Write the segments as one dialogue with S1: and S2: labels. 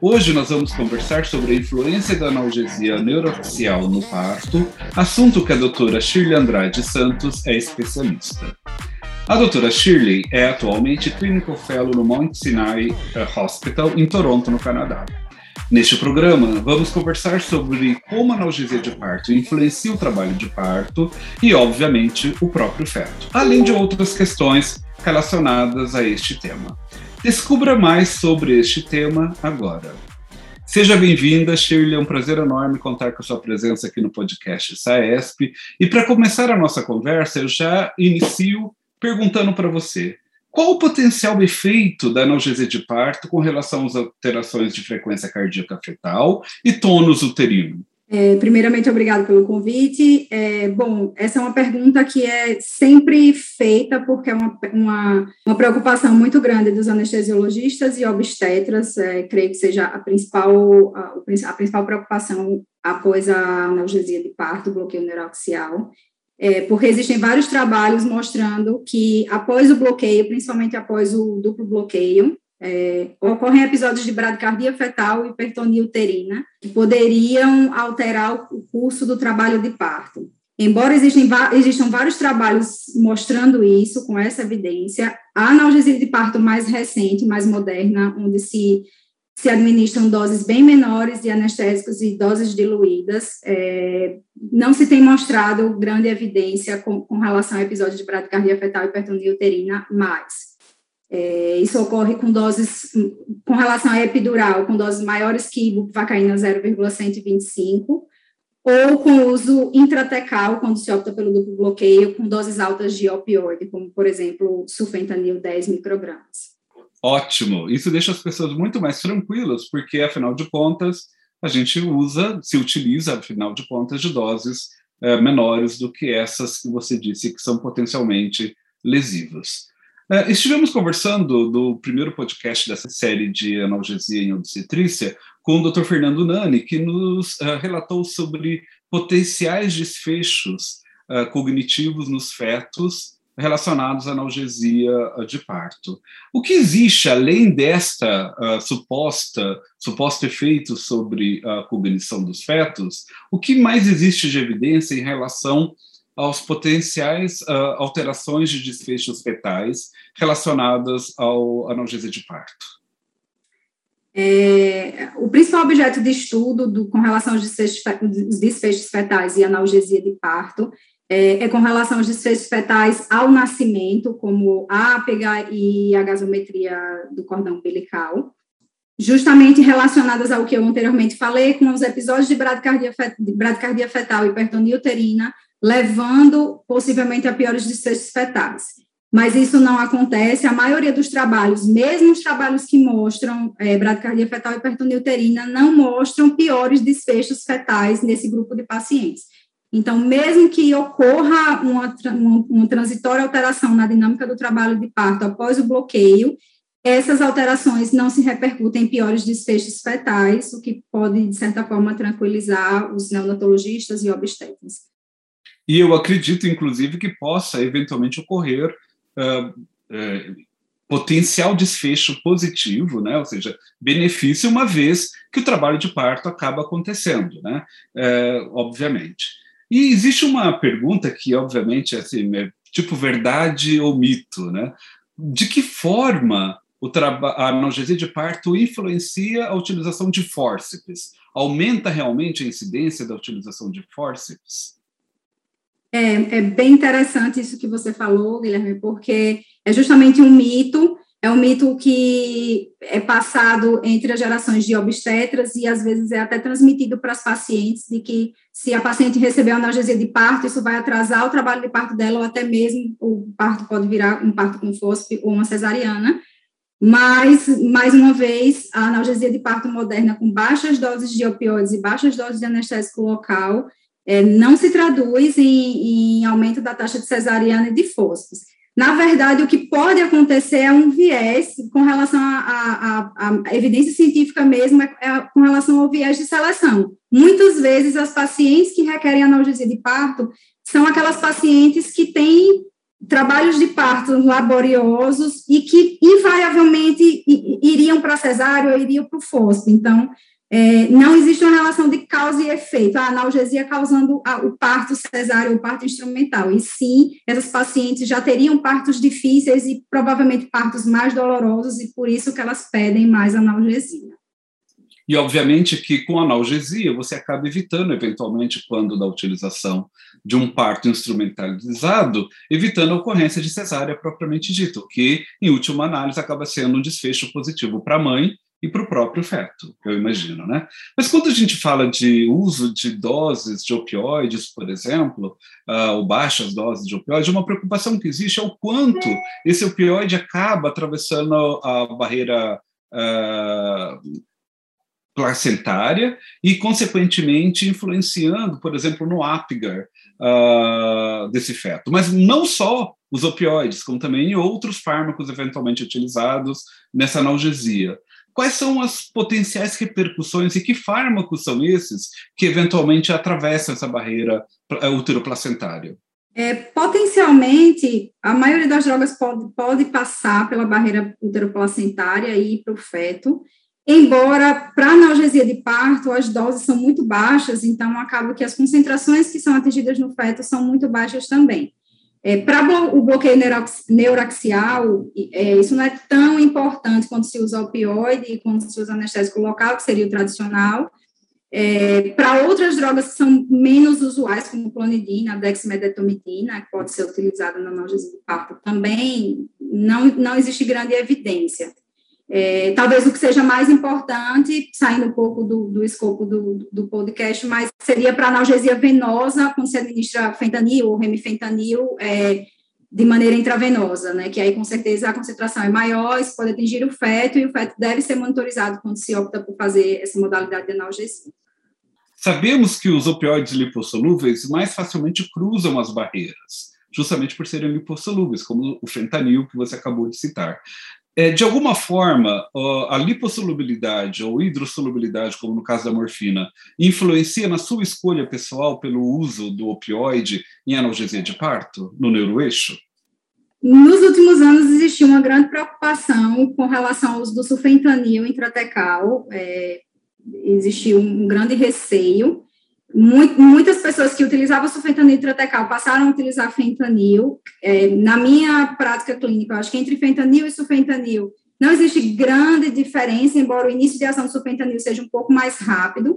S1: Hoje nós vamos conversar sobre a influência da analgesia neuroaxial no parto, assunto que a doutora Shirley Andrade Santos é especialista. A doutora Shirley é atualmente Clinical Fellow no Mount Sinai Hospital, em Toronto, no Canadá. Neste programa, vamos conversar sobre como a analgesia de parto influencia o trabalho de parto e, obviamente, o próprio feto, além de outras questões relacionadas a este tema. Descubra mais sobre este tema agora. Seja bem-vinda, Shirley. É um prazer enorme contar com a sua presença aqui no podcast SAESP. E para começar a nossa conversa, eu já inicio perguntando para você: qual o potencial efeito da analgesia de parto com relação às alterações de frequência cardíaca fetal e tônus uterino?
S2: É, primeiramente, obrigado pelo convite. É, bom, essa é uma pergunta que é sempre feita porque é uma, uma, uma preocupação muito grande dos anestesiologistas e obstetras. É, creio que seja a principal, a, a, principal preocupação após a analgesia de parto, bloqueio neuroaxial. É, porque existem vários trabalhos mostrando que após o bloqueio, principalmente após o duplo bloqueio, é, ocorrem episódios de bradicardia fetal e hipertonia uterina, que poderiam alterar o curso do trabalho de parto. Embora existem, existam vários trabalhos mostrando isso, com essa evidência, a analgesia de parto mais recente, mais moderna, onde se, se administram doses bem menores de anestésicos e doses diluídas, é, não se tem mostrado grande evidência com, com relação a episódios de bradicardia fetal e hipertonia uterina mais. É, isso ocorre com doses, com relação à epidural, com doses maiores que ibuprofacaína 0,125, ou com uso intratecal, quando se opta pelo duplo bloqueio, com doses altas de opioide, como, por exemplo, sulfentanil 10 microgramas.
S1: Ótimo! Isso deixa as pessoas muito mais tranquilas, porque, afinal de contas, a gente usa, se utiliza, afinal de contas, de doses é, menores do que essas que você disse que são potencialmente lesivas. Uh, estivemos conversando do primeiro podcast dessa série de analgesia em obstetrícia com o Dr. Fernando Nani, que nos uh, relatou sobre potenciais desfechos uh, cognitivos nos fetos relacionados à analgesia de parto. O que existe além desta suposta suposto efeito sobre a cognição dos fetos? O que mais existe de evidência em relação aos potenciais uh, alterações de desfechos fetais relacionadas ao analgesia de parto?
S2: É, o principal objeto de estudo do, com relação aos desfechos, desfechos fetais e analgesia de parto é, é, com relação aos desfechos fetais ao nascimento, como a APH e a gasometria do cordão umbilical, justamente relacionadas ao que eu anteriormente falei, com os episódios de bradicardia, de bradicardia fetal e hipertonia uterina, levando possivelmente a piores desfechos fetais. Mas isso não acontece, a maioria dos trabalhos, mesmo os trabalhos que mostram é, bradicardia fetal e hipertonia uterina, não mostram piores desfechos fetais nesse grupo de pacientes. Então, mesmo que ocorra uma, uma, uma transitória alteração na dinâmica do trabalho de parto após o bloqueio, essas alterações não se repercutem em piores desfechos fetais, o que pode, de certa forma, tranquilizar os neonatologistas e obstetras.
S1: E eu acredito, inclusive, que possa eventualmente ocorrer uh, uh, potencial desfecho positivo, né? ou seja, benefício, uma vez que o trabalho de parto acaba acontecendo, né? Uh, obviamente. E existe uma pergunta que, obviamente, é assim, é tipo verdade ou mito, né? De que forma o a analgesia de parto influencia a utilização de fórceps? Aumenta realmente a incidência da utilização de fórceps?
S2: É, é bem interessante isso que você falou, Guilherme, porque é justamente um mito, é um mito que é passado entre as gerações de obstetras e às vezes é até transmitido para as pacientes de que se a paciente receber analgesia de parto, isso vai atrasar o trabalho de parto dela ou até mesmo o parto pode virar um parto com fósforo ou uma cesariana. Mas, mais uma vez, a analgesia de parto moderna com baixas doses de opioides e baixas doses de anestésico local é, não se traduz em, em, aumento da taxa de cesariana e de fosfos. Na verdade, o que pode acontecer é um viés com relação à evidência científica mesmo, é, é, com relação ao viés de seleção. Muitas vezes, as pacientes que requerem analgesia de parto são aquelas pacientes que têm trabalhos de parto laboriosos e que invariavelmente iriam para cesárea ou iriam para o fosfo. Então, é, não existe uma relação de causa e efeito, a analgesia causando a, o parto cesáreo ou parto instrumental, e sim, essas pacientes já teriam partos difíceis e provavelmente partos mais dolorosos, e por isso que elas pedem mais analgesia.
S1: E, obviamente, que com analgesia você acaba evitando, eventualmente, quando da utilização de um parto instrumentalizado, evitando a ocorrência de cesárea propriamente dito, que, em última análise, acaba sendo um desfecho positivo para a mãe e para o próprio feto, eu imagino, né? Mas quando a gente fala de uso de doses de opioides, por exemplo, uh, ou baixas doses de opioide, uma preocupação que existe é o quanto esse opioide acaba atravessando a barreira uh, placentária e, consequentemente, influenciando, por exemplo, no Apgar uh, desse feto. Mas não só os opioides, como também outros fármacos eventualmente utilizados nessa analgesia. Quais são as potenciais repercussões e que fármacos são esses que eventualmente atravessam essa barreira uteroplacentária?
S2: É, potencialmente, a maioria das drogas pode, pode passar pela barreira uteroplacentária e ir para o feto, embora para analgesia de parto as doses são muito baixas, então acaba que as concentrações que são atingidas no feto são muito baixas também. É, Para o bloqueio neuraxial, é, isso não é tão importante quando se usa opioide e quando se usa anestésico local, que seria o tradicional. É, Para outras drogas que são menos usuais, como clonidina, dexmedetomidina, que pode ser utilizada na analgesia de parto, também não, não existe grande evidência. É, talvez o que seja mais importante, saindo um pouco do, do escopo do, do podcast, mas seria para analgesia venosa, quando se administra fentanil ou remifentanil é, de maneira intravenosa, né? Que aí, com certeza, a concentração é maior, isso pode atingir o feto, e o feto deve ser monitorizado quando se opta por fazer essa modalidade de analgesia.
S1: Sabemos que os opioides lipossolúveis mais facilmente cruzam as barreiras, justamente por serem lipossolúveis, como o fentanil que você acabou de citar. É, de alguma forma, a lipossolubilidade ou hidrossolubilidade, como no caso da morfina, influencia na sua escolha pessoal pelo uso do opioide em analgesia de parto, no neuroeixo?
S2: Nos últimos anos existiu uma grande preocupação com relação ao uso do sulfentanil intratecal, é, existiu um grande receio, muitas pessoas que utilizavam sulfentanil intratecal passaram a utilizar fentanil. É, na minha prática clínica, eu acho que entre fentanil e sulfentanil não existe grande diferença, embora o início de ação do sulfentanil seja um pouco mais rápido.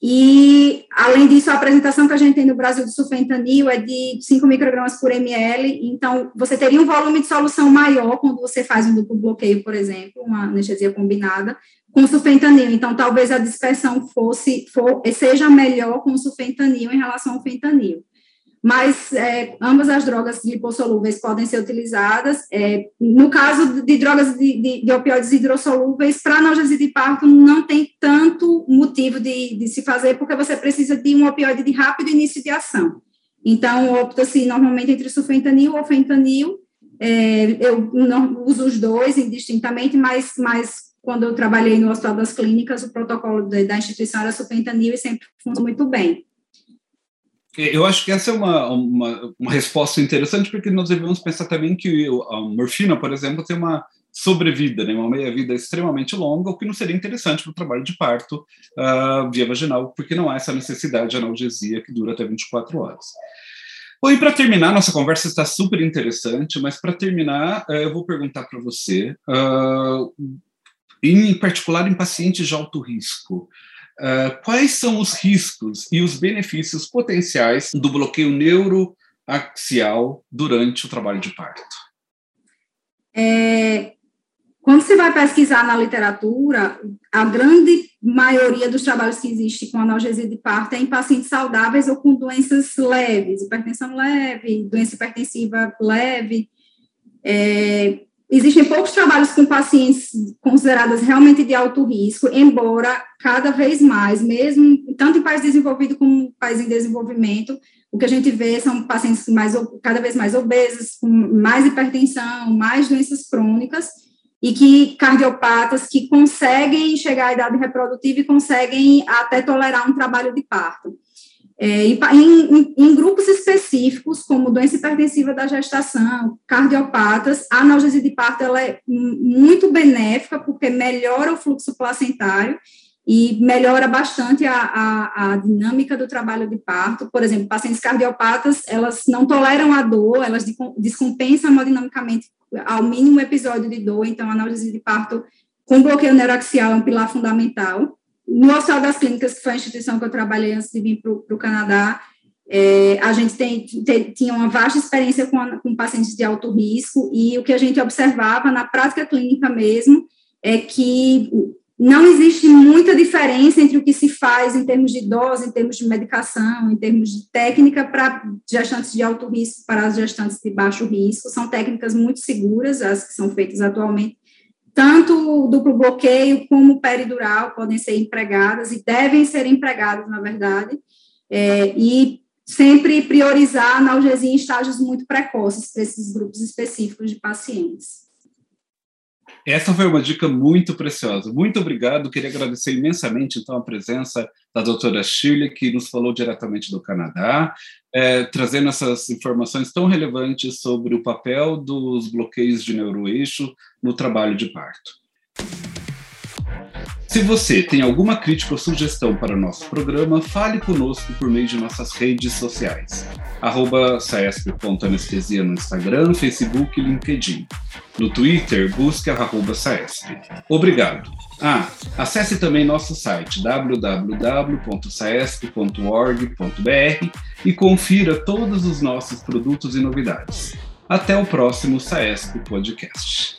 S2: E, além disso, a apresentação que a gente tem no Brasil de sulfentanil é de 5 microgramas por ml, então você teria um volume de solução maior quando você faz um duplo bloqueio, por exemplo, uma anestesia combinada, com sulfentanil. Então, talvez a dispersão fosse, for, seja melhor com sulfentanil em relação ao fentanil. Mas é, ambas as drogas lipossolúveis podem ser utilizadas. É, no caso de drogas de, de, de opioides hidrossolúveis, para analgesia de parto não tem tanto motivo de, de se fazer, porque você precisa de um opioide de rápido início de ação. Então, opta-se normalmente entre sulfentanil ou fentanil. É, eu não uso os dois indistintamente, mas, mas quando eu trabalhei no Hospital das Clínicas, o protocolo da instituição era supentanil e sempre funcionou muito bem.
S1: Eu acho que essa é uma, uma, uma, resposta interessante, porque nós devemos pensar também que a morfina, por exemplo, tem uma sobrevida, né, uma meia-vida extremamente longa, o que não seria interessante para o trabalho de parto uh, via vaginal, porque não há essa necessidade de analgesia que dura até 24 horas. Bom, e para terminar, nossa conversa está super interessante, mas para terminar, uh, eu vou perguntar para você uh, em particular em pacientes de alto risco. Uh, quais são os riscos e os benefícios potenciais do bloqueio neuroaxial durante o trabalho de parto?
S2: É, quando você vai pesquisar na literatura, a grande maioria dos trabalhos que existe com analgesia de parto é em pacientes saudáveis ou com doenças leves, hipertensão leve, doença hipertensiva leve. É, existem poucos trabalhos com pacientes consideradas realmente de alto risco, embora cada vez mais, mesmo tanto em países desenvolvidos como em países em desenvolvimento, o que a gente vê são pacientes mais, cada vez mais obesos, com mais hipertensão, mais doenças crônicas, e que cardiopatas que conseguem chegar à idade reprodutiva e conseguem até tolerar um trabalho de parto. É, em, em, em, grupos específicos, como doença hipertensiva da gestação, cardiopatas, a analgesia de parto ela é muito benéfica, porque melhora o fluxo placentário e melhora bastante a, a, a, dinâmica do trabalho de parto. Por exemplo, pacientes cardiopatas, elas não toleram a dor, elas descompensam hemodinamicamente ao mínimo episódio de dor, então a analgesia de parto com bloqueio neuroaxial é um pilar fundamental no Hospital das Clínicas, que foi a instituição que eu trabalhei antes de vir para o Canadá, é, a gente tem, tem, tinha uma vasta experiência com, com pacientes de alto risco, e o que a gente observava na prática clínica mesmo é que não existe muita diferença entre o que se faz em termos de dose, em termos de medicação, em termos de técnica para gestantes de alto risco, para as gestantes de baixo risco. São técnicas muito seguras, as que são feitas atualmente, tanto o duplo bloqueio como o peridural podem ser empregadas e devem ser empregadas, na verdade, é, e sempre priorizar a analgesia em estágios muito precoces para esses grupos específicos de pacientes.
S1: Essa foi uma dica muito preciosa. Muito obrigado. Queria agradecer imensamente, então, a presença da doutora Shirley, que nos falou diretamente do Canadá, é, trazendo essas informações tão relevantes sobre o papel dos bloqueios de neuroeixo no trabalho de parto. Se você tem alguma crítica ou sugestão para o nosso programa, fale conosco por meio de nossas redes sociais. Arroba saesp.anestesia no Instagram, Facebook e LinkedIn. No Twitter, busque arroba saesp. Obrigado. Ah, acesse também nosso site www.saesp.org.br e confira todos os nossos produtos e novidades. Até o próximo Saesp Podcast.